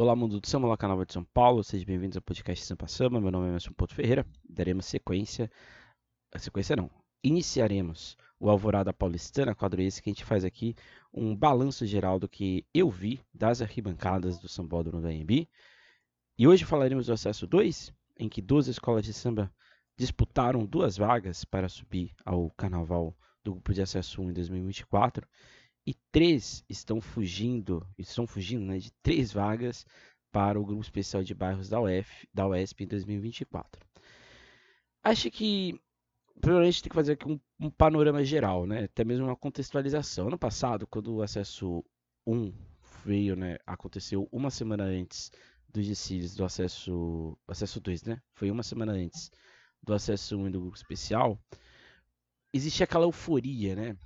Olá, mundo do samba, canal de São Paulo, sejam bem-vindos ao podcast Sampa Samba. Meu nome é Emerson Porto Ferreira. Daremos sequência, a sequência não, iniciaremos o Alvorada Paulistana, quadro esse que a gente faz aqui um balanço geral do que eu vi das arquibancadas do Sambódromo da AMB. E hoje falaremos do acesso 2, em que duas escolas de samba disputaram duas vagas para subir ao carnaval do grupo de acesso 1 em 2024 e três estão fugindo, estão fugindo né, de três vagas para o grupo especial de bairros da UF, da UESP em 2024. Acho que primeiramente tem que fazer aqui um, um, panorama geral, né? Até mesmo uma contextualização. Ano passado, quando o acesso 1 veio, né, aconteceu uma semana antes dos desfiles do acesso, acesso 2, né? Foi uma semana antes do acesso 1 e do grupo especial. Existia aquela euforia, né?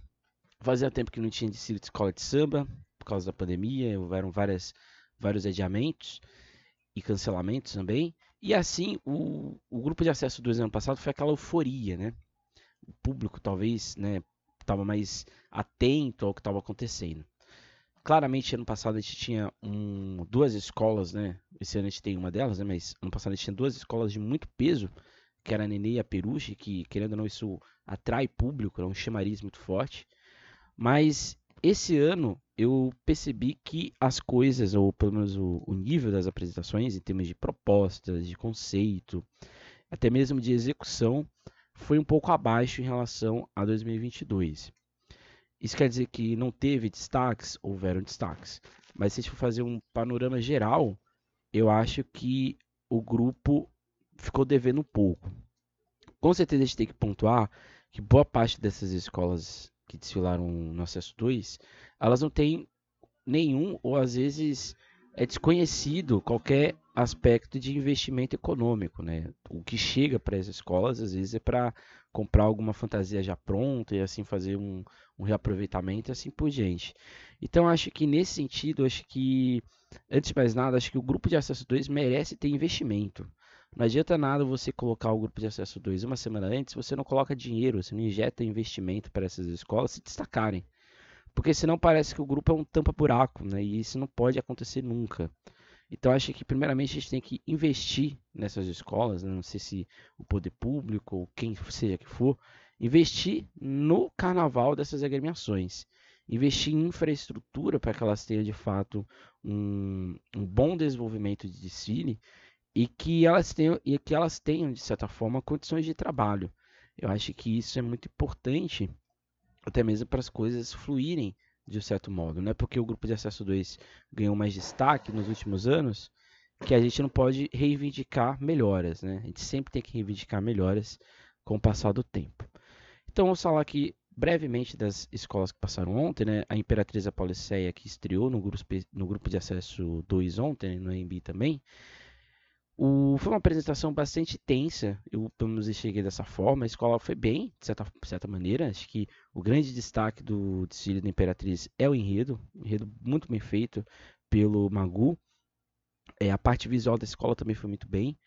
Fazia tempo que não tinha desfile de escola de samba, por causa da pandemia, houveram várias, vários adiamentos e cancelamentos também. E assim, o, o grupo de acesso do ano passado foi aquela euforia, né? O público talvez né, estava mais atento ao que estava acontecendo. Claramente, ano passado a gente tinha um, duas escolas, né? Esse ano a gente tem uma delas, né? Mas ano passado a gente tinha duas escolas de muito peso, que era a Nenê e a Peruche, que, querendo ou não, isso atrai público, é um chamariz muito forte. Mas esse ano eu percebi que as coisas, ou pelo menos o, o, nível das apresentações, em termos de propostas, de conceito, até mesmo de execução, foi um pouco abaixo em relação a 2022. Isso quer dizer que não teve destaques, houveram destaques. Mas se a gente for fazer um panorama geral, eu acho que o grupo ficou devendo um pouco. Com certeza a gente tem que pontuar que boa parte dessas escolas que desfilaram no acesso 2, elas não têm nenhum, ou às vezes é desconhecido qualquer aspecto de investimento econômico, né? O que chega para as escolas às vezes é para comprar alguma fantasia já pronta e assim fazer um, um reaproveitamento e assim por diante. Então acho que nesse sentido, acho que antes de mais nada, acho que o grupo de acesso 2 merece ter investimento. Não adianta nada você colocar o grupo de acesso 2 uma semana antes, você não coloca dinheiro, você não injeta investimento para essas escolas se destacarem. Porque senão parece que o grupo é um tampa-buraco, né? E isso não pode acontecer nunca. Então acho que primeiramente a gente tem que investir nessas escolas, né? não sei se o poder público ou quem seja que for, investir no carnaval dessas agremiações. Investir em infraestrutura para que elas tenham de fato um, um bom desenvolvimento de desfile e que elas tenham e que elas tenham de certa forma condições de trabalho. Eu acho que isso é muito importante até mesmo para as coisas fluírem de um certo modo, não é porque o grupo de acesso 2 ganhou mais destaque nos últimos anos que a gente não pode reivindicar melhoras, né? A gente sempre tem que reivindicar melhoras com o passar do tempo. Então vamos falar aqui brevemente das escolas que passaram ontem, né? A Imperatriz Apoliceia que estreou no grupo, no grupo de acesso 2 ontem, no AMB também. O, foi uma apresentação bastante tensa, eu pelo menos enxerguei dessa forma. A escola foi bem, de certa, de certa maneira. Acho que o grande destaque do desfile da Imperatriz é o enredo, enredo muito bem feito pelo Magu. É, a parte visual da escola também foi muito bem.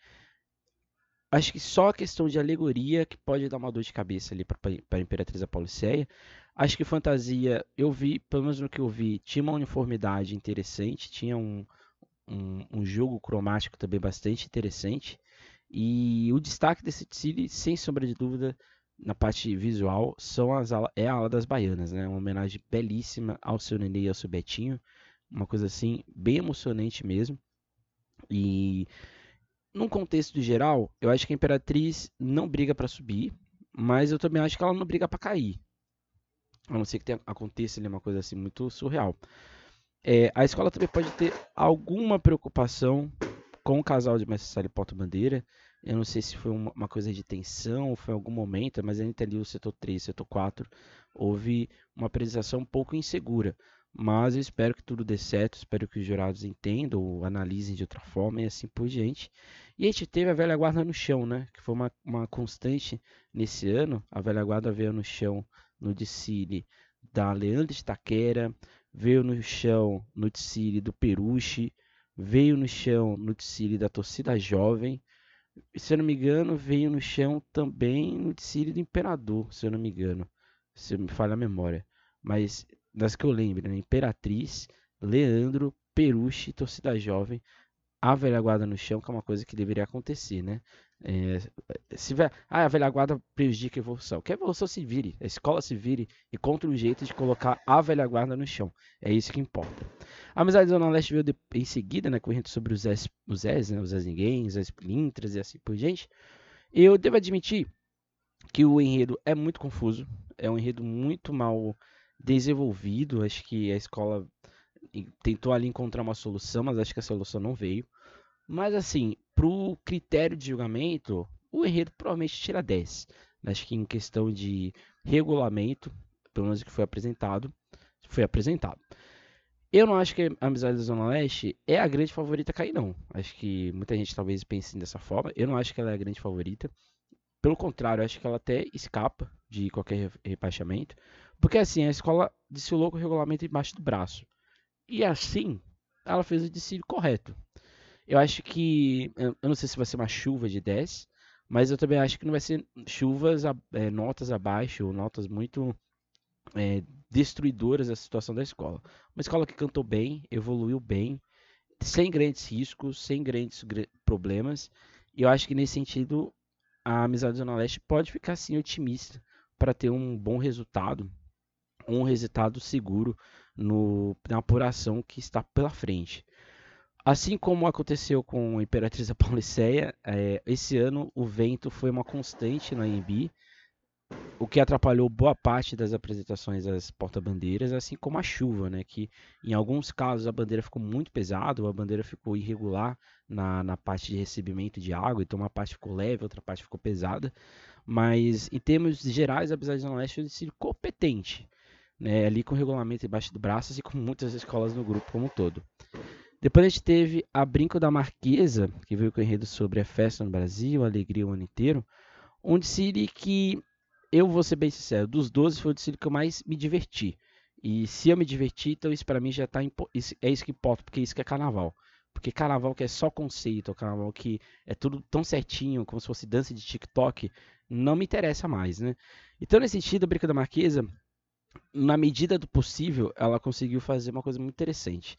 Acho que só a questão de alegoria que pode dar uma dor de cabeça ali para a Imperatriz Apoliceia. Acho que fantasia, eu vi, pelo menos no que eu vi, tinha uma uniformidade interessante, tinha um, um, um jogo cromático também bastante interessante. E o destaque desse desfile, sem sombra de dúvida, na parte visual, são as é a ala das baianas, né? Uma homenagem belíssima ao seu Nenê e ao seu Betinho. Uma coisa assim, bem emocionante mesmo. E num contexto geral, eu acho que a Imperatriz não briga para subir, mas eu também acho que ela não briga para cair. A não ser que tenha, aconteça ali uma coisa assim muito surreal. É, a escola também pode ter alguma preocupação com o casal de mestre Sala e porta-bandeira. Eu não sei se foi uma, uma, coisa de tensão, foi algum momento, mas entre ali o setor 3 e o setor 4 houve uma apresentação um pouco insegura. Mas eu espero que tudo dê certo, espero que os jurados entendam ou analisem de outra forma e assim por diante. E a gente teve a velha guarda no chão, né? Que foi uma, uma constante nesse ano. A velha guarda veio no chão no desfile da Leandro de veio no chão no Tsiri do Peruche, veio no chão no Tsiri da torcida jovem, se eu não me engano, veio no chão também no Tsiri do Imperador, se eu não me engano, se me falha a memória. Mas das que eu lembro, né? Imperatriz, Leandro, Peruche, torcida jovem, a velha guarda no chão, que é uma coisa que deveria acontecer, né? É, se vai, ah, a velha guarda prejudica a evolução. Que a evolução se vire, a escola se vire e contra um jeito de colocar a velha guarda no chão. É isso que importa. A Amizade Zona Leste veio de, em seguida, né, correndo sobre os Zés, os Zés, né, os Zés Ninguém, os Zés Plintras e assim por diante. Eu devo admitir que o enredo é muito confuso, é um enredo muito mal desenvolvido. Acho que a escola tentou ali encontrar uma solução, mas acho que a solução não veio. Mas assim, pro critério de julgamento, o enredo provavelmente tira 10. Acho que em questão de regulamento, pelo menos que foi apresentado, foi apresentado. Eu não acho que a Amizade da Zona Leste é a grande favorita a cair, não. Acho que muita gente talvez pense dessa forma. Eu não acho que ela é a grande favorita. Pelo contrário, acho que ela até escapa de qualquer rebaixamento. Porque assim, a escola desfilou com o regulamento embaixo do braço. E assim, ela fez o desfile correto. Eu acho que. Eu não sei se vai ser uma chuva de 10, mas eu também acho que não vai ser chuvas, é, notas abaixo, ou notas muito é, destruidoras da situação da escola. Uma escola que cantou bem, evoluiu bem, sem grandes riscos, sem grandes problemas. E eu acho que nesse sentido a Amizade Zona Leste pode ficar sim otimista para ter um bom resultado, um resultado seguro no, na apuração que está pela frente. Assim como aconteceu com a Imperatriz da Pauliceia, é, esse ano o vento foi uma constante na IMB, o que atrapalhou boa parte das apresentações das porta-bandeiras, assim como a chuva, né, que em alguns casos a bandeira ficou muito pesada, a bandeira ficou irregular na, na parte de recebimento de água, então uma parte ficou leve, outra parte ficou pesada, mas em termos gerais, apesar de Zona Leste ter sido competente, né, ali com o regulamento embaixo do braço, assim como muitas escolas no grupo como um todo. Depois a gente teve a Brinco da Marquesa, que veio com o enredo sobre a festa no Brasil, a alegria o ano inteiro. Um desfile que, eu vou ser bem sincero, dos 12 foi o desfile que eu mais me diverti. E se eu me diverti, então isso para mim já tá é isso que importa, porque isso que é carnaval. Porque carnaval que é só conceito, carnaval que é tudo tão certinho, como se fosse dança de TikTok, não me interessa mais, né? Então, nesse sentido, a Brinca da Marquesa, na medida do possível, ela conseguiu fazer uma coisa muito interessante.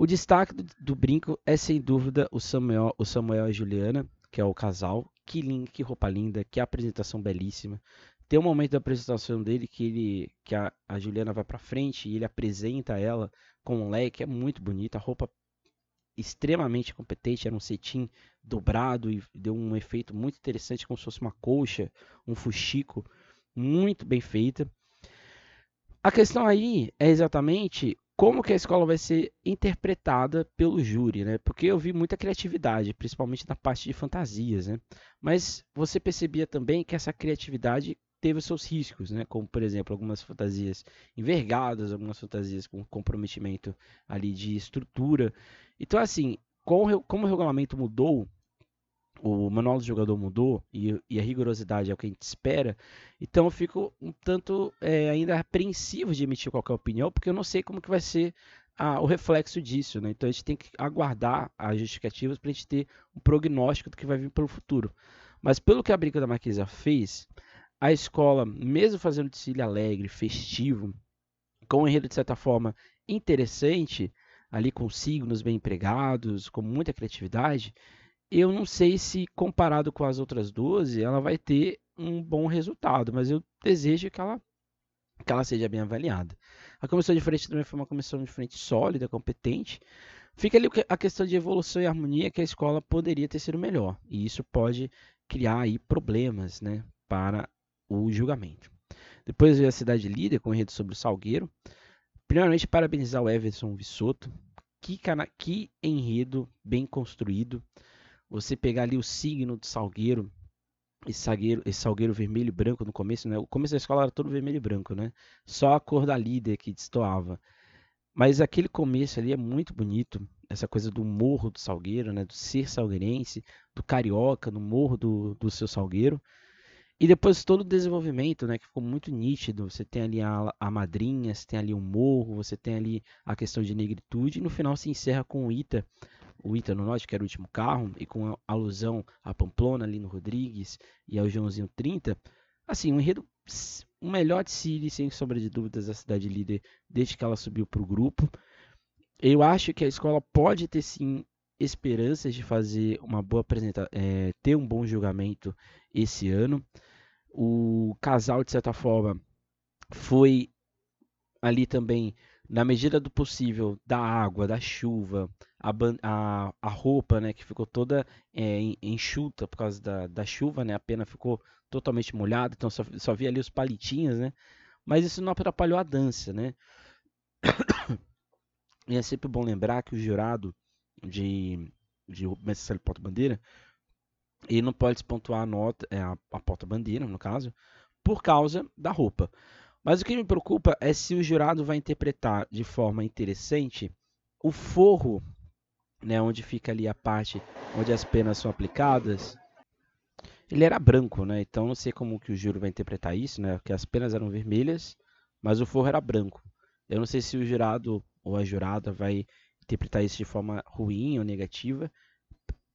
O destaque do, do, brinco é sem dúvida o Samuel, o Samuel e Juliana, que é o casal. Que, lindo, que roupa linda, que apresentação belíssima. Tem um momento da apresentação dele que ele que a, a Juliana vai para frente e ele apresenta ela com um leque, é muito bonita, a roupa extremamente competente, era um cetim dobrado e deu um efeito muito interessante, como se fosse uma colcha, um fuxico, muito bem feita. A questão aí é exatamente como que a escola vai ser interpretada pelo júri, né? Porque eu vi muita criatividade, principalmente na parte de fantasias, né? Mas você percebia também que essa criatividade teve os seus riscos, né? Como, por exemplo, algumas fantasias envergadas, algumas fantasias com comprometimento ali de estrutura. Então, assim, como o regulamento mudou, o manual do jogador mudou e, e, a rigorosidade é o que a gente espera, então eu fico um tanto é, ainda apreensivo de emitir qualquer opinião, porque eu não sei como que vai ser a, o reflexo disso, né? Então a gente tem que aguardar as justificativas para a gente ter um prognóstico do que vai vir pelo futuro. Mas pelo que a Briga da Marquesa fez, a escola, mesmo fazendo desfile alegre, festivo, com um enredo de certa forma interessante, ali com signos bem empregados, com muita criatividade, eu não sei se comparado com as outras 12, ela vai ter um bom resultado, mas eu desejo que ela, que ela seja bem avaliada. A comissão de frente também foi uma comissão de frente sólida, competente. Fica ali a questão de evolução e harmonia que a escola poderia ter sido melhor. E isso pode criar aí problemas né, para o julgamento. Depois veio a cidade líder com o enredo sobre o Salgueiro. Primeiramente, parabenizar o Everson Vissoto. Que, cana... que enredo bem construído você pegar ali o signo do salgueiro, esse salgueiro, esse salgueiro vermelho e branco no começo, né? O começo da escola era todo vermelho e branco, né? Só a cor da líder que destoava. Mas aquele começo ali é muito bonito, essa coisa do morro do Salgueiro, né? Do ser salgueirense, do carioca, no morro do, do seu Salgueiro. E depois todo o desenvolvimento, né? Que ficou muito nítido. Você tem ali a, a madrinha, você tem ali o morro, você tem ali a questão de negritude. E no final se encerra com o Ita o Ita no Norte, que era o último carro, e com alusão a Pamplona, ali no Rodrigues, e ao Joãozinho 30, assim, um enredo, o melhor de Siri, sem sombra de dúvidas, da cidade líder, desde que ela subiu para o grupo. eu acho que a escola pode ter sim esperanças de fazer uma boa apresentação, é, ter um bom julgamento esse ano. O casal, de certa forma, foi ali também, na medida do possível, da água, da chuva, a, a, a roupa, né, que ficou toda é, enxuta por causa da, da chuva, né, a pena ficou totalmente molhada, então só, só via ali os palitinhos, né, mas isso não atrapalhou a dança, né. E é sempre bom lembrar que o jurado de, de Mestre Porta-Bandeira, ele não pode pontuar a nota, é, a, a porta-bandeira, no caso, por causa da roupa. Mas o que me preocupa é se o jurado vai interpretar de forma interessante o forro, né, onde fica ali a parte onde as penas são aplicadas. Ele era branco, né? Então não sei como que o júri vai interpretar isso, né? Porque as penas eram vermelhas, mas o forro era branco. Eu não sei se o jurado ou a jurada vai interpretar isso de forma ruim ou negativa.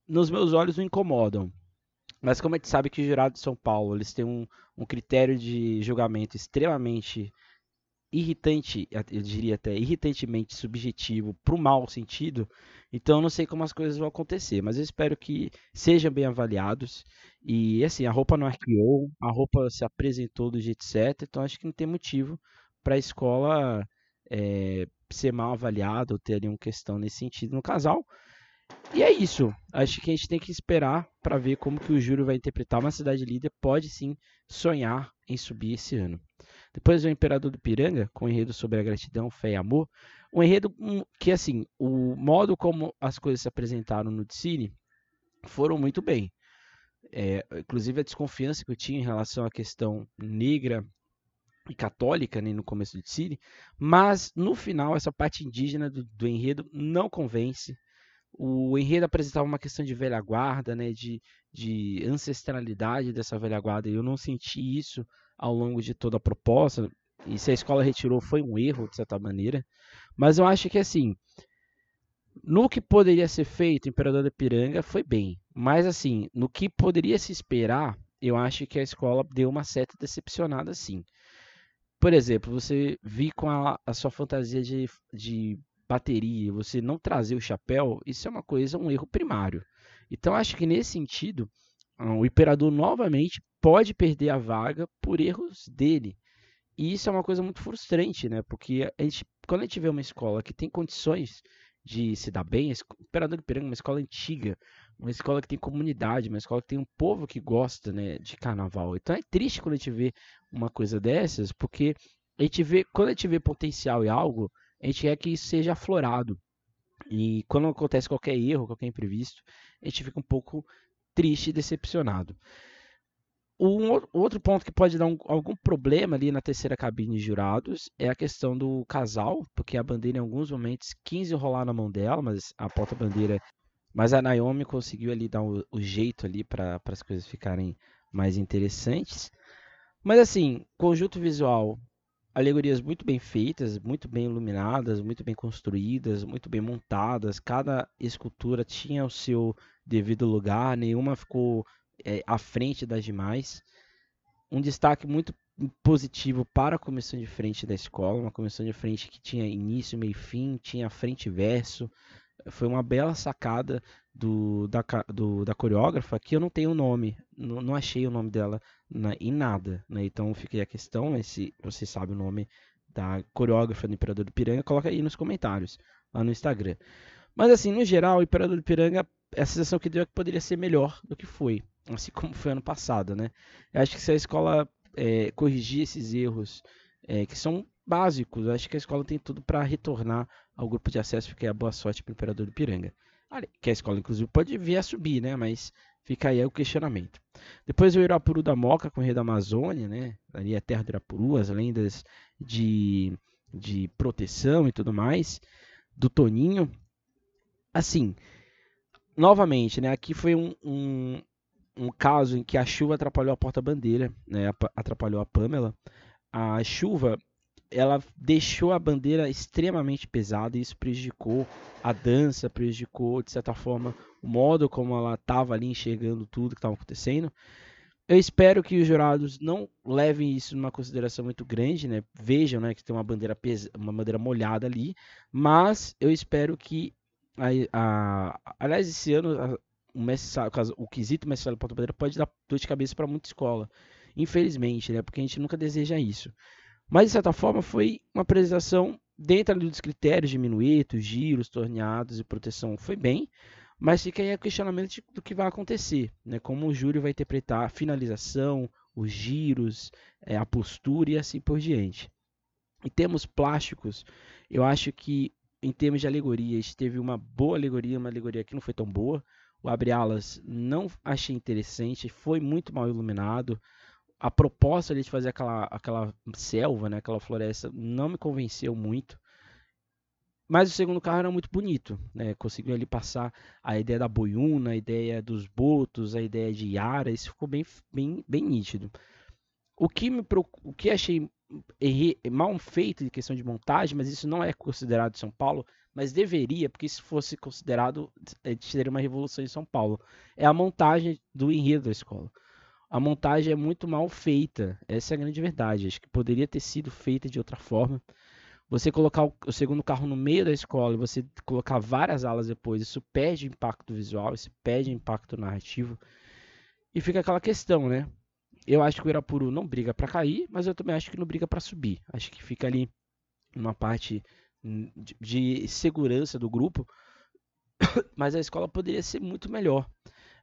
Nos meus olhos não incomodam. Mas como a gente sabe que o jurado de São Paulo eles têm um, um critério de julgamento extremamente irritante, eu diria até irritantemente subjetivo para o mau sentido, então eu não sei como as coisas vão acontecer, mas eu espero que sejam bem avaliados. E assim, a roupa não arqueou, a roupa se apresentou do jeito certo, então acho que não tem motivo para a escola é, ser mal avaliado ou ter ali uma questão nesse sentido no casal. E é isso. Acho que a gente tem que esperar para ver como que o Júlio vai interpretar uma cidade líder. Pode sim sonhar em subir esse ano. Depois o Imperador do Piranga, com um enredo sobre a gratidão, fé e amor. Um enredo que, assim, o modo como as coisas se apresentaram no Cine foram muito bem. É, inclusive a desconfiança que eu tinha em relação à questão negra e católica né, no começo do Cine, mas no final essa parte indígena do, do, enredo não convence. O enredo apresentava uma questão de velha guarda, né, de, de ancestralidade dessa velha guarda, e eu não senti isso ao longo de toda a proposta. E se a escola retirou foi um erro, de certa maneira. Mas eu acho que assim, no que poderia ser feito, Imperador da Piranga foi bem. Mas assim, no que poderia se esperar, eu acho que a escola deu uma certa decepcionada sim. Por exemplo, você vir com a, a sua fantasia de, de bateria, você não trazer o chapéu, isso é uma coisa, um erro primário. Então, acho que nesse sentido, ah, o imperador novamente pode perder a vaga por erros dele. E isso é uma coisa muito frustrante, né? Porque a gente, quando a gente vê uma escola que tem condições de se dar bem, o Imperador de Piranga é uma escola antiga, uma escola que tem comunidade, uma escola que tem um povo que gosta né, de carnaval. Então é triste quando a gente vê uma coisa dessas, porque a gente vê, quando a gente vê potencial em algo, a gente quer que seja aflorado. E quando acontece qualquer erro, qualquer imprevisto, a gente fica um pouco triste e decepcionado. Um outro ponto que pode dar um, algum problema ali na terceira cabine de jurados é a questão do casal, porque a bandeira em alguns momentos quis enrolar na mão dela, mas a porta-bandeira mas a Naomi conseguiu ali dar o, o jeito ali para as coisas ficarem mais interessantes. Mas assim, conjunto visual, alegorias muito bem feitas, muito bem iluminadas, muito bem construídas, muito bem montadas. Cada escultura tinha o seu devido lugar, nenhuma ficou é, à frente das demais. Um destaque muito positivo para a comissão de frente da escola, uma comissão de frente que tinha início, meio e fim, tinha frente e verso, foi uma bela sacada do, da, do, da coreógrafa que eu não tenho o nome, não, não achei o nome dela na, em nada. Né? Então fica aí a questão, se você sabe o nome da coreógrafa do Imperador do Piranga, coloca aí nos comentários, lá no Instagram. Mas assim, no geral, o Imperador do Piranga, a sensação que deu é que poderia ser melhor do que foi, assim como foi ano passado, né? Eu acho que se a escola é, corrigir esses erros é, que são básicos. Acho que a escola tem tudo para retornar ao grupo de acesso, porque é a boa sorte para o Imperador do Piranga. Que a escola, inclusive, pode vir a subir, né? Mas fica aí o questionamento. Depois o Irapuru da Moca com o Rei da Amazônia, né? Ali é a terra do Irapuru, as lendas de, de proteção e tudo mais. Do Toninho. Assim, novamente, né? Aqui foi um, um, um caso em que a chuva atrapalhou a porta-bandeira, né? Atrapalhou a Pamela. A chuva ela deixou a bandeira extremamente pesada e isso prejudicou a dança, prejudicou, de certa forma, o modo como ela estava ali enxergando tudo que estava acontecendo. Eu espero que os jurados não levem isso numa consideração muito grande, né? Vejam, né, que tem uma bandeira pesa, uma bandeira molhada ali, mas eu espero que a, a aliás esse ano a, o, Messi, o quesito Messi Sala Porta Bandeira pode dar dor de cabeça para muita escola, infelizmente, né? Porque a gente nunca deseja isso. Mas de certa forma foi uma apresentação dentro dos critérios de minuetos, giros, torneados e proteção, foi bem. Mas fica aí o questionamento do que vai acontecer, né? Como o júri vai interpretar a finalização, os giros, é, a postura e assim por diante. Em termos plásticos, eu acho que em termos de alegorias, teve uma boa alegoria, uma alegoria que não foi tão boa. O Abre Alas não achei interessante, foi muito mal iluminado. A proposta de fazer aquela, aquela selva, né, aquela floresta, não me convenceu muito. Mas o segundo carro era muito bonito, né? Conseguiu ali passar a ideia da boiuna, a ideia dos botos, a ideia de Yara, isso ficou bem, bem, bem nítido. O que, me, o que achei errei, mal feito de questão de montagem, mas isso não é considerado São Paulo, mas deveria, porque se fosse considerado, seria uma revolução em São Paulo. É a montagem do enredo da escola. A montagem é muito mal feita, essa é a grande verdade. Acho que poderia ter sido feita de outra forma. Você colocar o, segundo carro no meio da escola e você colocar várias alas depois, isso perde impacto visual, isso perde impacto narrativo. E fica aquela questão, né? Eu acho que o Irapuru não briga para cair, mas eu também acho que não briga para subir. Acho que fica ali uma parte de, de segurança do grupo, mas a escola poderia ser muito melhor.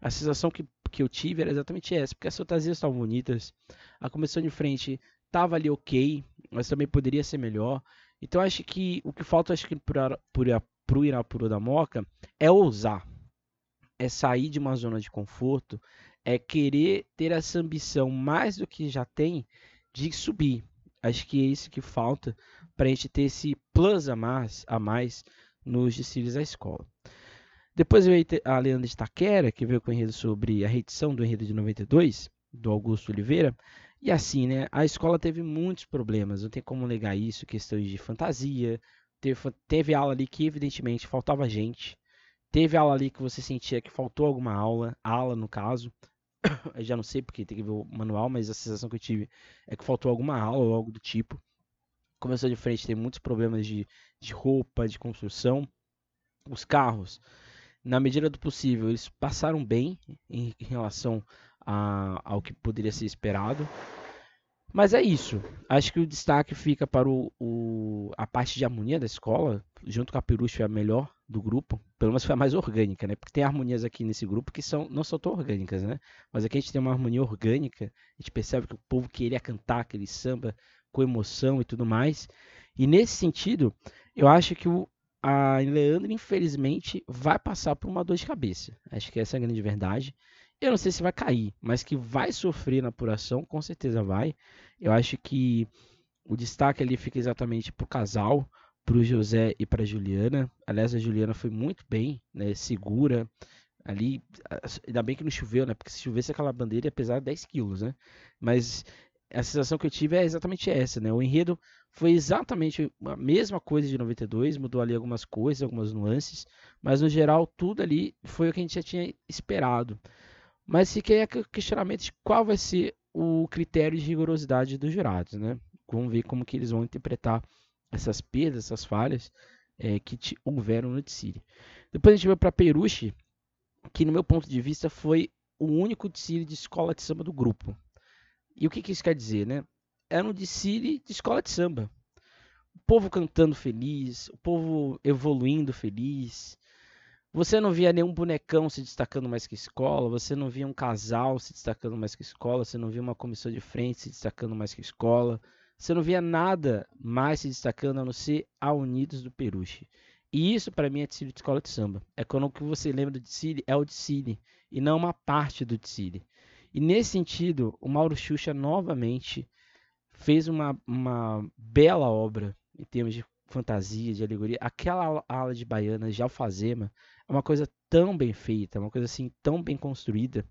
A sensação que, que eu tive era exatamente essa, porque as fantasias estavam bonitas, a comissão de frente estava ali ok, mas também poderia ser melhor. Então acho que o que falta acho que para o Irapuru da Moca é ousar, é sair de uma zona de conforto, é querer ter essa ambição mais do que já tem de subir. Acho que é isso que falta para a gente ter esse plus a mais, a mais nos desfiles da escola. Depois veio a Leandra de Taquera, que veio com o enredo sobre a reedição do enredo de 92, do Augusto Oliveira. E assim, né? A escola teve muitos problemas, não tem como negar isso, questões de fantasia. Teve, teve aula ali que, evidentemente, faltava gente. Teve aula ali que você sentia que faltou alguma aula, aula no caso. Eu já não sei porque tem que ver o manual, mas a sensação que eu tive é que faltou alguma aula ou algo do tipo. Começou de frente, tem muitos problemas de, de roupa, de construção. Os carros, na medida do possível, eles passaram bem em, relação a, ao que poderia ser esperado. Mas é isso. Acho que o destaque fica para o, o, a parte de harmonia da escola, junto com a Peruche foi a melhor do grupo, pelo menos foi a mais orgânica, né? Porque tem harmonias aqui nesse grupo que são não são tão orgânicas, né? Mas aqui a gente tem uma harmonia orgânica, a gente percebe que o povo queria cantar aquele samba com emoção e tudo mais. E nesse sentido, eu acho que o, a Leandro, infelizmente, vai passar por uma dor de cabeça. Acho que essa é a grande verdade. Eu não sei se vai cair, mas que vai sofrer na apuração, com certeza vai. Eu acho que o destaque ali fica exatamente para o casal, para o José e para a Juliana. Aliás, a Juliana foi muito bem, né, segura. Ali, ainda bem que não choveu, né? Porque se chovesse aquela bandeira ia pesar 10 quilos, né? Mas a sensação que eu tive é exatamente essa, né? O enredo foi exatamente a mesma coisa de 92, mudou ali algumas coisas, algumas nuances, mas no geral tudo ali foi o que a gente já tinha esperado. Mas fiquei o questionamento de qual vai ser o critério de rigorosidade dos jurados, né? Vamos ver como que eles vão interpretar essas perdas, essas falhas é, que houveram no Tsiri. Depois a gente vai para Peruche, que no meu ponto de vista foi o único Tsiri de escola de samba do grupo. E o que, que isso quer dizer, né? Era um Tsiri de escola de samba. O povo cantando feliz, o povo evoluindo feliz, você não via nenhum bonecão se destacando mais que escola, você não via um casal se destacando mais que escola, você não via uma comissão de frente se destacando mais que escola, você não via nada mais se destacando a não ser a Unidos do Peruche. E isso para mim é Tsili de escola de samba. É quando o que você lembra do Tsili é o Tsili e não uma parte do Tsili. E nesse sentido, o Mauro Xuxa novamente fez uma, uma bela obra em termos de fantasia, de alegoria. Aquela ala de baiana de alfazema é uma coisa tão bem feita, uma coisa assim tão bem construída.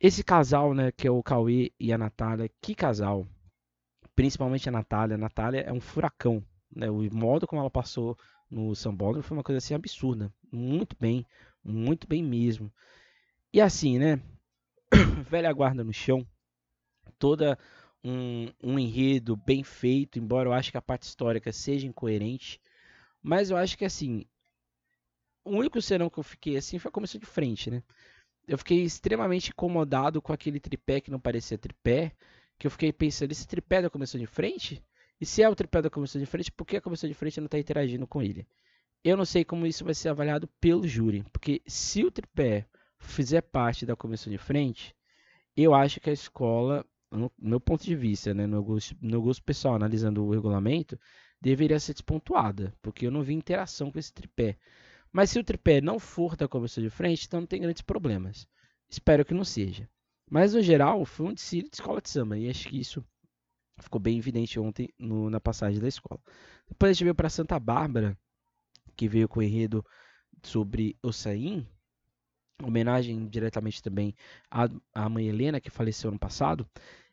Esse casal, né, que é o Cauê e a Natália, que casal. Principalmente a Natália. A Natália é um furacão. Né? O modo como ela passou no Sambódromo foi uma coisa assim absurda. Muito bem, muito bem mesmo. E assim, né? velha guarda no chão, toda um, um enredo bem feito, embora eu acho que a parte histórica seja incoerente. Mas eu acho que assim, o único serão que eu fiquei assim foi a comissão de frente, né? Eu fiquei extremamente incomodado com aquele tripé que não parecia tripé, que eu fiquei pensando, esse tripé da comissão de frente? E se é o tripé da comissão de frente, por que a comissão de frente não está interagindo com ele? Eu não sei como isso vai ser avaliado pelo júri, porque se o tripé fizer parte da comissão de frente, eu acho que a escola, no meu ponto de vista, né, no, gosto, no gosto pessoal, analisando o regulamento, deveria ser despontuada, porque eu não vi interação com esse tripé. Mas se o tripé não for da comissão de frente, então não tem grandes problemas. Espero que não seja. Mas no geral, foi um desfile de escola de samba, e acho que isso ficou bem evidente ontem no, na passagem da escola. Depois a gente veio para Santa Bárbara, que veio com o enredo sobre Ossain, homenagem diretamente também à, à mãe Helena, que faleceu ano passado.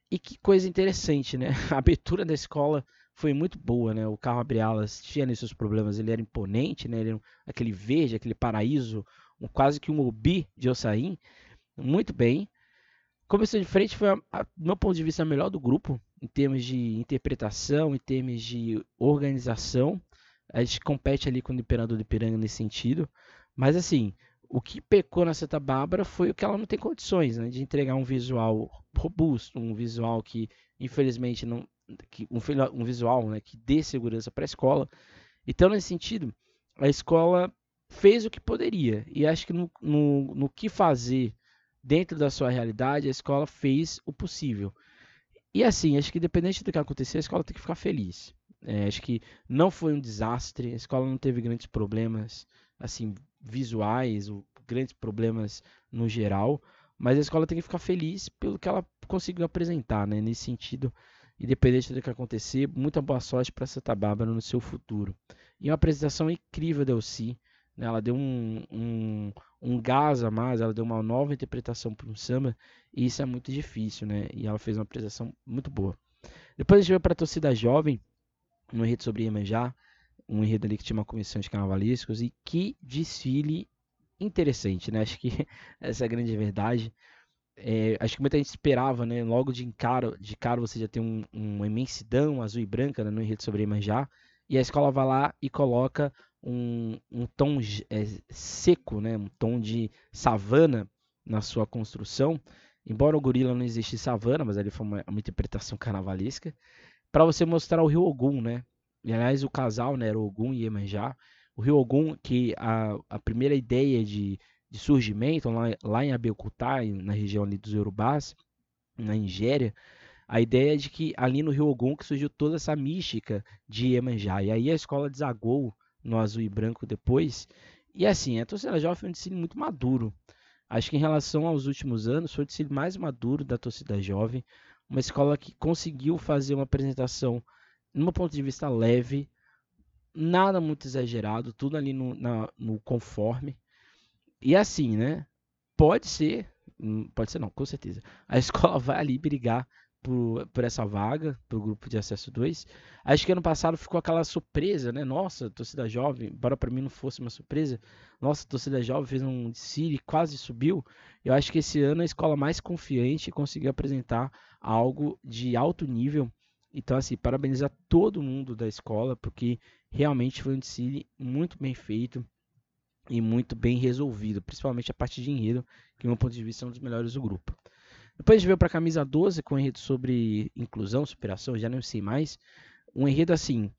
E que coisa interessante, né? A abertura da escola foi muito boa, né? O carro abre alas tinha seus problemas, ele era imponente, né? Ele era aquele verde, aquele paraíso, um, quase que um obi de Ossain. Muito bem. Começou de frente foi, a, do meu ponto de vista, a melhor do grupo, em termos de interpretação, em termos de organização. A gente compete ali com o Imperador de Piranga nesse sentido. Mas assim, o que pecou na Santa Bárbara foi o que ela não tem condições né, de entregar um visual robusto, um visual que, infelizmente, não. Que, um, um visual né, que dê segurança para a escola. Então, nesse sentido, a escola fez o que poderia. E acho que no, no, no que fazer dentro da sua realidade, a escola fez o possível. E assim, acho que independente do que acontecer, a escola tem que ficar feliz. É, acho que não foi um desastre, a escola não teve grandes problemas assim visuais, grandes problemas no geral, mas a escola tem que ficar feliz pelo que ela conseguiu apresentar, né? Nesse sentido, independente do que acontecer, muita boa sorte para Santa Bárbara no seu futuro. E uma apresentação incrível da Elci, né? Ela deu um, um, um gás a mais, ela deu uma nova interpretação para um samba, e isso é muito difícil, né? E ela fez uma apresentação muito boa. Depois a gente vai para a torcida jovem, no enredo sobre Iemanjá, um enredo ali que tinha uma comissão de carnavalescos, e que desfile interessante, né? Acho que essa é a grande verdade. É, acho que muita gente esperava, né? Logo de cara, de cara você já tem um, uma imensidão azul e branca né, no enredo sobre Iemanjá, e a escola vai lá e coloca um, um tom é, seco, né? um tom de savana na sua construção. Embora o gorila não existe savana, mas ali foi uma, uma interpretação carnavalesca, para você mostrar o rio Ogum, né? E, aliás, o casal né, era Ogum e Iemanjá. O rio Ogum, que a, a primeira ideia de, de surgimento lá, lá em Abeokuta, na região ali dos Yorubás, na Nigéria, a ideia é de que ali no rio Ogum que surgiu toda essa mística de Iemanjá. E aí a escola desagou no azul e branco depois. E assim, a torcida jovem foi um desfile muito maduro. Acho que em relação aos últimos anos, foi o desfile mais maduro da torcida jovem. Uma escola que conseguiu fazer uma apresentação, no meu ponto de vista, leve, nada muito exagerado, tudo ali no, na, no conforme. E assim, né? Pode ser, hum, pode ser não, com certeza. A escola vai ali brigar por, por essa vaga, para o grupo de acesso 2. Acho que ano passado ficou aquela surpresa, né? Nossa, torcida jovem, embora para mim não fosse uma surpresa, nossa, torcida jovem fez um desfile, quase subiu. Eu acho que esse ano a escola mais confiante conseguiu apresentar algo de alto nível. Então, assim, parabenizo a todo mundo da escola, porque realmente foi um desfile muito bem feito e muito bem resolvido, principalmente a parte de enredo, que, do meu ponto de vista, é um dos melhores do grupo. Depois a gente veio para a camisa 12 com um enredo sobre inclusão, superação, já não sei mais. Um enredo assim.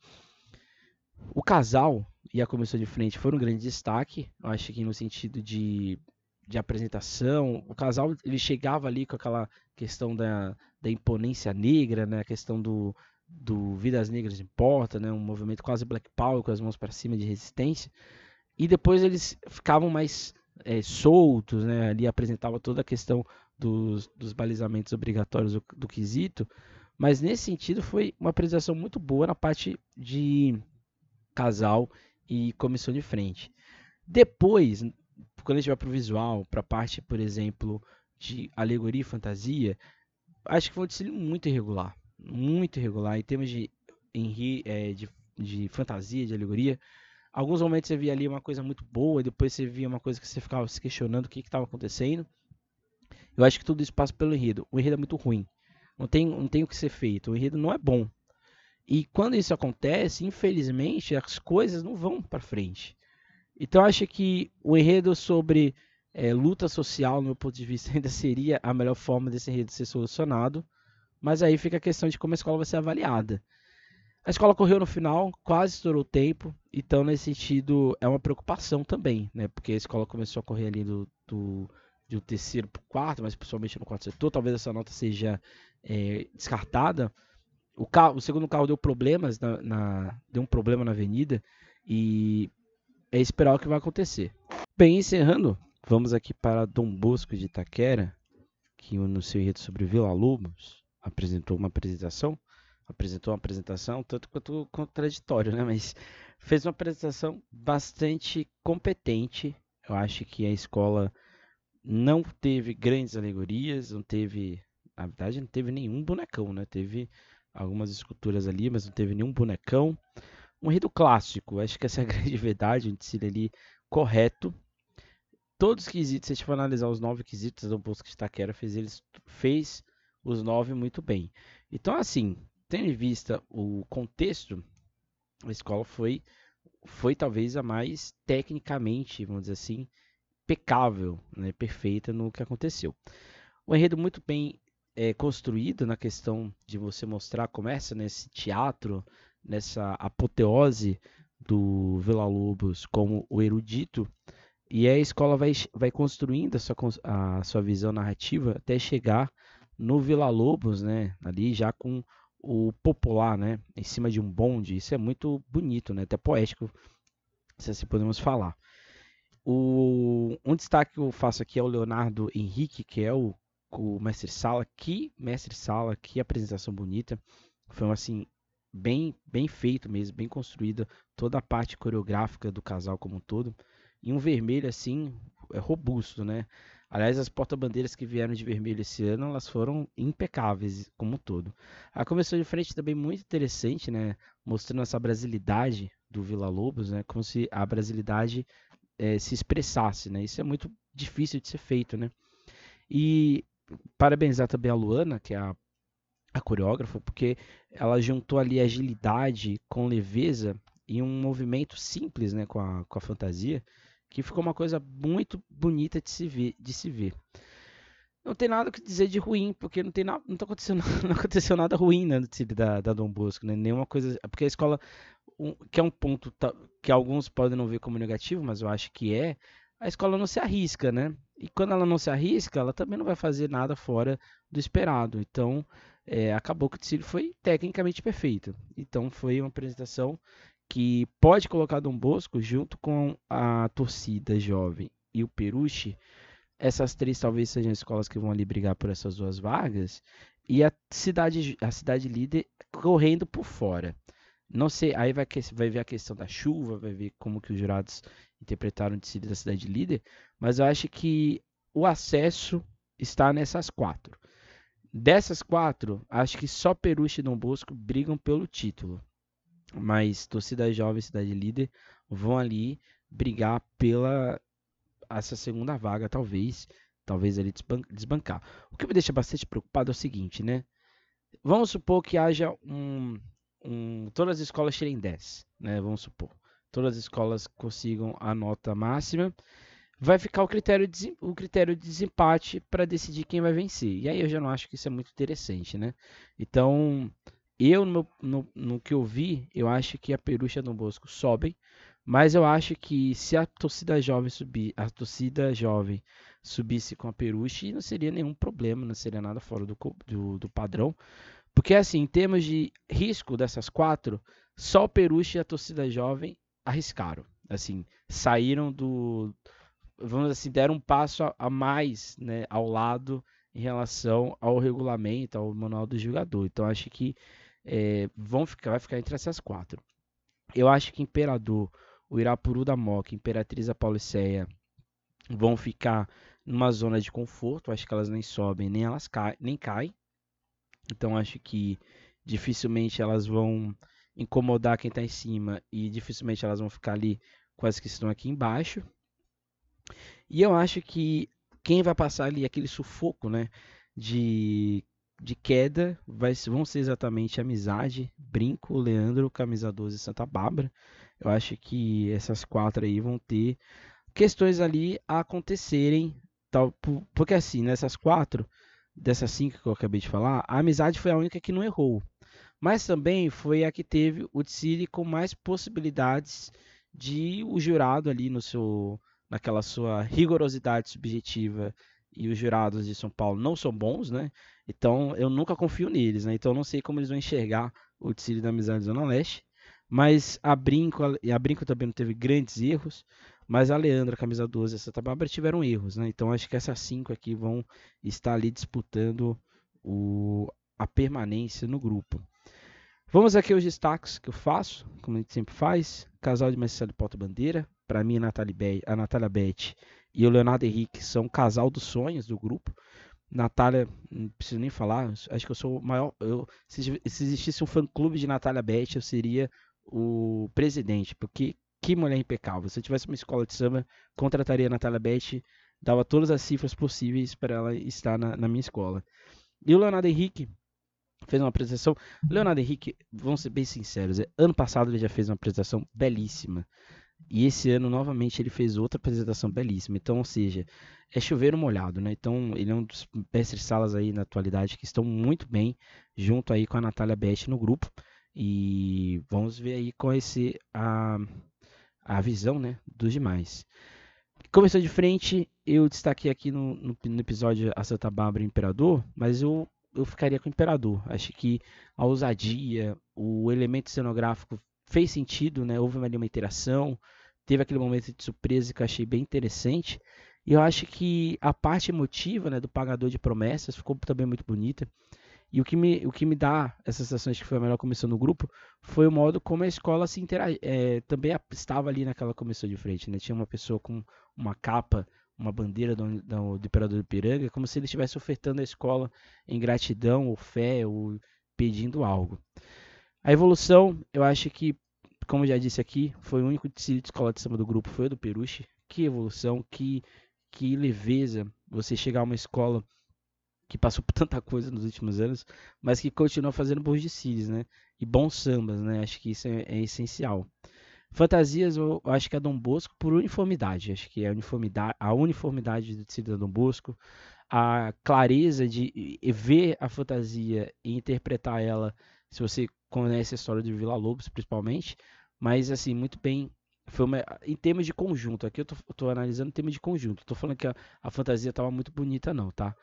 O casal e a comissão de frente foram um grande destaque, eu acho que no sentido de, de apresentação. O casal ele chegava ali com aquela questão da, da imponência negra, né? a questão do, do Vidas Negras Importa, né? um movimento quase Black Power com as mãos para cima de resistência. E depois eles ficavam mais é, soltos, né? ali apresentava toda a questão dos, dos balizamentos obrigatórios do, do quesito, mas nesse sentido foi uma apresentação muito boa na parte de casal e comissão de frente. Depois, quando a gente vai para o visual, para a parte, por exemplo, de alegoria e fantasia, acho que foi um muito irregular. Muito irregular. Em termos de, em, é, de, de fantasia, de alegoria, alguns momentos você via ali uma coisa muito boa, depois você via uma coisa que você ficava se questionando o que estava acontecendo. Eu acho que tudo isso passa pelo enredo. O enredo é muito ruim. Não tem, não tem o que ser feito. O enredo não é bom. E quando isso acontece, infelizmente, as coisas não vão para frente. Então acho que o enredo sobre é, luta social, no meu ponto de vista, ainda seria a melhor forma desse enredo ser solucionado. Mas aí fica a questão de como a escola vai ser avaliada. A escola correu no final, quase estourou o tempo, então nesse sentido é uma preocupação também, né? Porque a escola começou a correr ali do, do, do terceiro para o quarto, mas principalmente no quarto setor, talvez essa nota seja é, descartada. O, carro, o segundo carro deu problemas na, na, deu um problema na avenida e é esperar o que vai acontecer. Bem, encerrando, vamos aqui para Dom Bosco de Itaquera, que no seu enredo sobre Vila Lobos apresentou uma apresentação, apresentou uma apresentação tanto quanto contraditório, né? Mas fez uma apresentação bastante competente. Eu acho que a escola não teve grandes alegorias, não teve, na verdade, não teve nenhum bonecão, né? Teve algumas esculturas ali, mas não teve nenhum bonecão. Um enredo clássico, acho que essa é a grande verdade, um desfile ali correto. Todos os quesitos, se a gente for analisar os nove quesitos do Bosco de Itaquera, fez, eles, fez os nove muito bem. Então, assim, tendo em vista o contexto, a escola foi, foi talvez a mais tecnicamente, vamos dizer assim, impecável, né, perfeita no que aconteceu. O enredo muito bem é, construído na questão de você mostrar começa nesse teatro, nessa apoteose do Vila Lobos como o erudito, e a escola vai, vai construindo a sua, a sua visão narrativa até chegar no Vila Lobos, né, ali já com o popular, né, em cima de um bonde. Isso é muito bonito, né, até poético, se assim podemos falar. O, um destaque que eu faço aqui é o Leonardo Henrique, que é o o mestre Sala, que mestre Sala, que apresentação bonita. Foi assim bem bem feito mesmo, bem construída toda a parte coreográfica do casal como um todo. E um vermelho assim, é robusto, né? Aliás, as porta-bandeiras que vieram de vermelho esse ano, elas foram impecáveis como um todo. A comissão de frente também muito interessante, né? Mostrando essa brasilidade do Vila Lobos, né? Como se a brasilidade é, se expressasse, né? Isso é muito difícil de ser feito, né? E parabenizar também a Luana, que é a coreógrafa, porque ela juntou ali agilidade com leveza e um movimento simples né, com, a, com a fantasia, que ficou uma coisa muito bonita de se ver. De se ver. Não tem nada que dizer de ruim, porque não tem não tá acontecendo, não aconteceu nada ruim né, da, da Dom Bosco, né? Nenhuma coisa, porque a escola, um, que é um ponto que alguns podem não ver como negativo, mas eu acho que é, a escola não se arrisca, né? E quando ela não se arrisca, ela também não vai fazer nada fora do esperado. Então, é, acabou que o desfile foi tecnicamente perfeito. Então, foi uma apresentação que pode colocar Dom Bosco junto com a torcida jovem e o Peruche. Essas três talvez sejam escolas que vão ali brigar por essas duas vagas. E a cidade, a cidade líder correndo por fora. Não sei, aí vai, vai ver a questão da chuva, vai ver como que os jurados interpretaram de da cidade líder, mas eu acho que o acesso está nessas quatro. Dessas quatro, acho que só Peruche e Dom Bosco brigam pelo título. Mas torcida jovem e cidade líder vão ali brigar pela essa segunda vaga, talvez, talvez ali desbancar. O que me deixa bastante preocupado é o seguinte, né? Vamos supor que haja um, um todas as escolas tirem 10, né? Vamos supor todas as escolas consigam a nota máxima, vai ficar o critério de, o critério de desempate para decidir quem vai vencer. E aí eu já não acho que isso é muito interessante, né? Então, eu no, no, no que eu vi, eu acho que a Perucha do Bosco sobem, mas eu acho que se a torcida jovem subir, a torcida jovem subisse com a Peruche, não seria nenhum problema, não seria nada fora do, do, do padrão. Porque assim, em termos de risco dessas quatro, só o Peruche e a torcida jovem arriscaram. Assim, saíram do. Vamos assim, deram um passo a, a mais né, ao lado em relação ao regulamento, ao manual do jogador. Então acho que é, vão ficar, vai ficar entre essas quatro. Eu acho que Imperador, o Irapuru da Moca, Imperatriz da Pauliceia vão ficar numa zona de conforto. Acho que elas nem sobem, nem elas caem, nem caem. Então acho que dificilmente elas vão incomodar quem está em cima e dificilmente elas vão ficar ali com as que estão aqui embaixo. E eu acho que quem vai passar ali aquele sufoco, né? De, de queda vai, vão ser exatamente Amizade, Brinco, Leandro, Camisa 12 e Santa Bárbara. Eu acho que essas quatro aí vão ter questões ali a acontecerem. Tal, porque assim, nessas quatro, dessas cinco que eu acabei de falar, a Amizade foi a única que não errou. Mas também foi a que teve o Tsiri com mais possibilidades de o jurado ali no seu naquela sua rigorosidade subjetiva e os jurados de São Paulo não são bons, né? Então eu nunca confio neles, né? Então eu não sei como eles vão enxergar o Tsiri da Amizade Zona Leste. Mas a Brinco, a Brinco também não teve grandes erros, mas a Leandra, camisa 12 e a Santa Bárbara tiveram erros, né? Então acho que essas cinco aqui vão estar ali disputando o, a permanência no grupo. Vamos aqui aos destaques que eu faço, como a gente sempre faz. Casal de Marcelo Pauta Bandeira. Para mim, a Natália, Be a Natália Beth e o Leonardo Henrique são o casal dos sonhos do grupo. Natália, não preciso nem falar, acho que eu sou o maior. Eu, se, se existisse um fã-clube de Natália Beth, eu seria o presidente, porque que mulher impecável. Se eu tivesse uma escola de samba, contrataria a Natália Beth, dava todas as cifras possíveis para ela estar na, na minha escola. E o Leonardo Henrique, fez uma apresentação. Leonardo Henrique, vamos ser bem sinceros, é, ano passado ele já fez uma apresentação belíssima. E esse ano, novamente, ele fez outra apresentação belíssima. Então, ou seja, é chover molhado, né? Então, ele é um dos mestres salas aí na atualidade que estão muito bem, junto aí com a Natália Best no grupo. E vamos ver aí qual ser a, a visão, né, dos demais. Começou de frente, eu destaquei aqui no, no, no episódio A Santa Bárbara Imperador, mas eu eu ficaria com o Imperador. Acho que a ousadia, o elemento cenográfico fez sentido, né? Houve ali uma interação, teve aquele momento de surpresa que eu achei bem interessante. E eu acho que a parte emotiva né, do pagador de promessas ficou também muito bonita. E o que me, o que me dá essa sensação de que foi a melhor comissão no grupo foi o modo como a escola se interage, é, também estava ali naquela comissão de frente. Né? Tinha uma pessoa com uma capa uma bandeira do, do, do Imperador do Piranga, como se ele estivesse ofertando à escola em gratidão ou fé ou pedindo algo. A evolução, eu acho que, como já disse aqui, foi o único de escola de samba do grupo, foi o do Peruche. Que evolução, que, que leveza você chegar a uma escola que passou por tanta coisa nos últimos anos, mas que continua fazendo bons desfiles, né? E bons sambas, né? Acho que isso é, é essencial. Fantasias, eu acho que é Dom Bosco por uniformidade. Acho que é a uniformidade, a uniformidade do tecido Dom Bosco, a clareza de ver a fantasia e interpretar ela, se você conhece a história de Vila Lobos, principalmente, mas assim, muito bem. Foi uma, em termos de conjunto, aqui eu tô, tô analisando em termos de conjunto. Tô falando que a, a fantasia estava muito bonita, não, tá?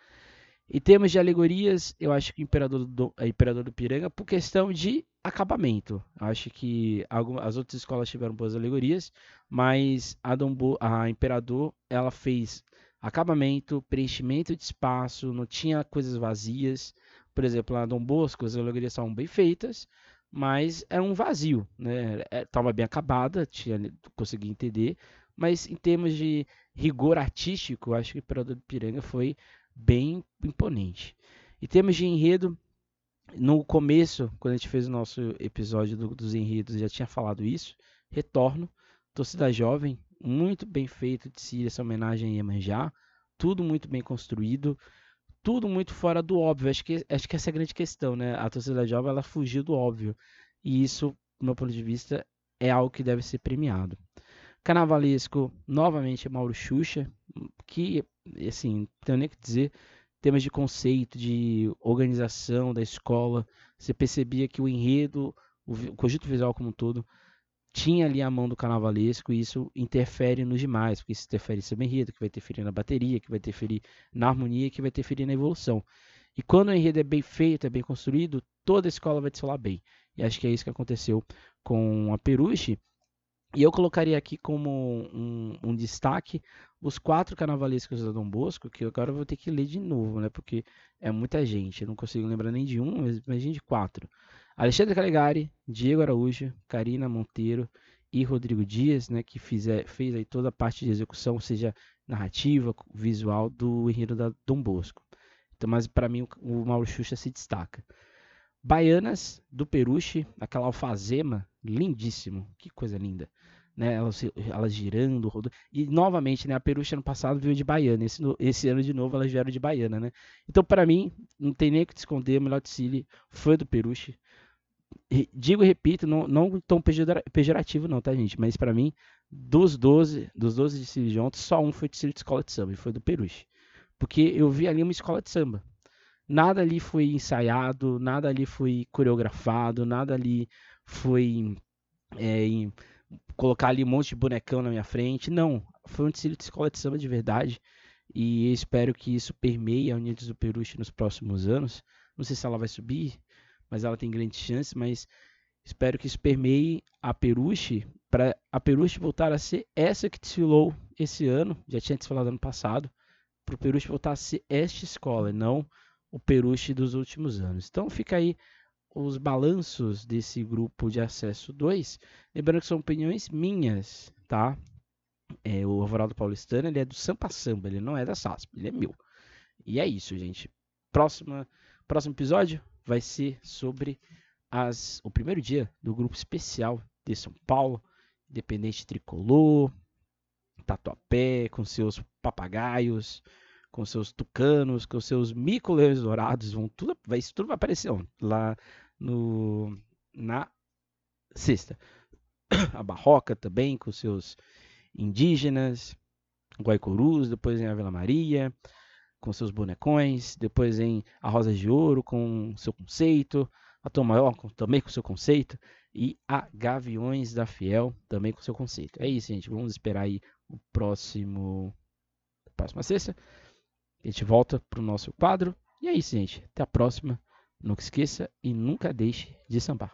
Em termos de alegorias, eu acho que o Imperador do, é Imperador do Piranga, por questão de acabamento. Acho que algumas, as outras escolas tiveram boas alegorias, mas a, Dombo, a Imperador ela fez acabamento, preenchimento de espaço, não tinha coisas vazias. Por exemplo, a Dom Bosco, as alegorias estavam bem feitas, mas era um vazio, né? Estava é, bem acabada, tinha consegui entender, mas em termos de rigor artístico, acho que o Imperador do Piranga foi bem imponente. Em termos de enredo, no começo, quando a gente fez o nosso episódio do, dos enredos, já tinha falado isso. Retorno, torcida jovem, muito bem feito de si essa homenagem a Iemanjá, tudo muito bem construído, tudo muito fora do óbvio. Acho que, acho que essa é a grande questão, né? A torcida jovem ela fugiu do óbvio. E isso, do meu ponto de vista, é algo que deve ser premiado. Carnavalesco, novamente, Mauro Xuxa, que, assim, não tenho nem o que dizer, temas de conceito, de organização da escola, você percebia que o enredo, o, conjunto visual como um todo, tinha ali a mão do carnavalesco e isso interfere nos demais, porque isso interfere no enredo, que vai interferir na bateria, que vai interferir na harmonia, que vai interferir na evolução. E quando o enredo é bem feito, é bem construído, toda a escola vai desfilar bem. E acho que é isso que aconteceu com a Peruche, e eu colocaria aqui como um, um, destaque os quatro carnavalescos da Dom Bosco, que agora eu vou ter que ler de novo, né? Porque é muita gente. Eu não consigo lembrar nem de um, mas imagine de quatro. Alexandre Calegari, Diego Araújo, Karina Monteiro e Rodrigo Dias, né? Que fizer, fez aí toda a parte de execução, seja narrativa, visual do enredo da Dom Bosco. Então, mas para mim o, o Mauro Xuxa se destaca. Baianas do Peruche, aquela alfazema, lindíssimo, que coisa linda. Né? Elas, elas girando, rodando. E novamente, né? A Peruche ano passado veio de Baiana. Esse, esse ano de novo elas vieram de Baiana, né? Então, para mim, não tem nem o que te esconder. O melhor desfile foi do Peruche. Digo e repito, não, não tão pejorativo, não, tá, gente? Mas para mim, dos 12, dos 12 desfiles de ontem, só um foi desfile de escola de samba, e foi do Peruche. Porque eu vi ali uma escola de samba. Nada ali foi ensaiado, nada ali foi coreografado, nada ali foi é, em, colocar ali um monte de bonecão na minha frente. Não, foi um desfile de escola de samba de verdade. E espero que isso permeie a Unidos do Peruche nos próximos anos. Não sei se ela vai subir, mas ela tem grande chance. Mas espero que isso permeie a Peruche para a Peruche voltar a ser essa que desfilou esse ano. Já tinha desfilado ano passado. Para o Peruche voltar a ser esta escola, e não o Peruche dos últimos anos. Então fica aí os balanços desse grupo de acesso 2. Lembrando que são opiniões minhas, tá? É, o Alvorado Paulistano ele é do Sampa Samba, ele não é da SASP, ele é meu. E é isso, gente. Próxima, próximo episódio vai ser sobre as, o primeiro dia do grupo especial de São Paulo, Independente Tricolor, Tatuapé, com seus papagaios, com seus tucanos, com seus mico-leões dourados, vão tudo, vai, isso tudo vai aparecer lá no, na sexta. A Barroca também, com seus indígenas, Guaicurus, depois em a Vila Maria, com seus bonecões, depois em a Rosa de Ouro, com seu conceito, a Tom Maior também com seu conceito, e a Gaviões da Fiel também com seu conceito. É isso, gente. Vamos esperar aí o próximo. Próxima sexta. A gente volta para o nosso quadro. E é isso, gente. Até a próxima. Nunca esqueça e nunca deixe de sambar.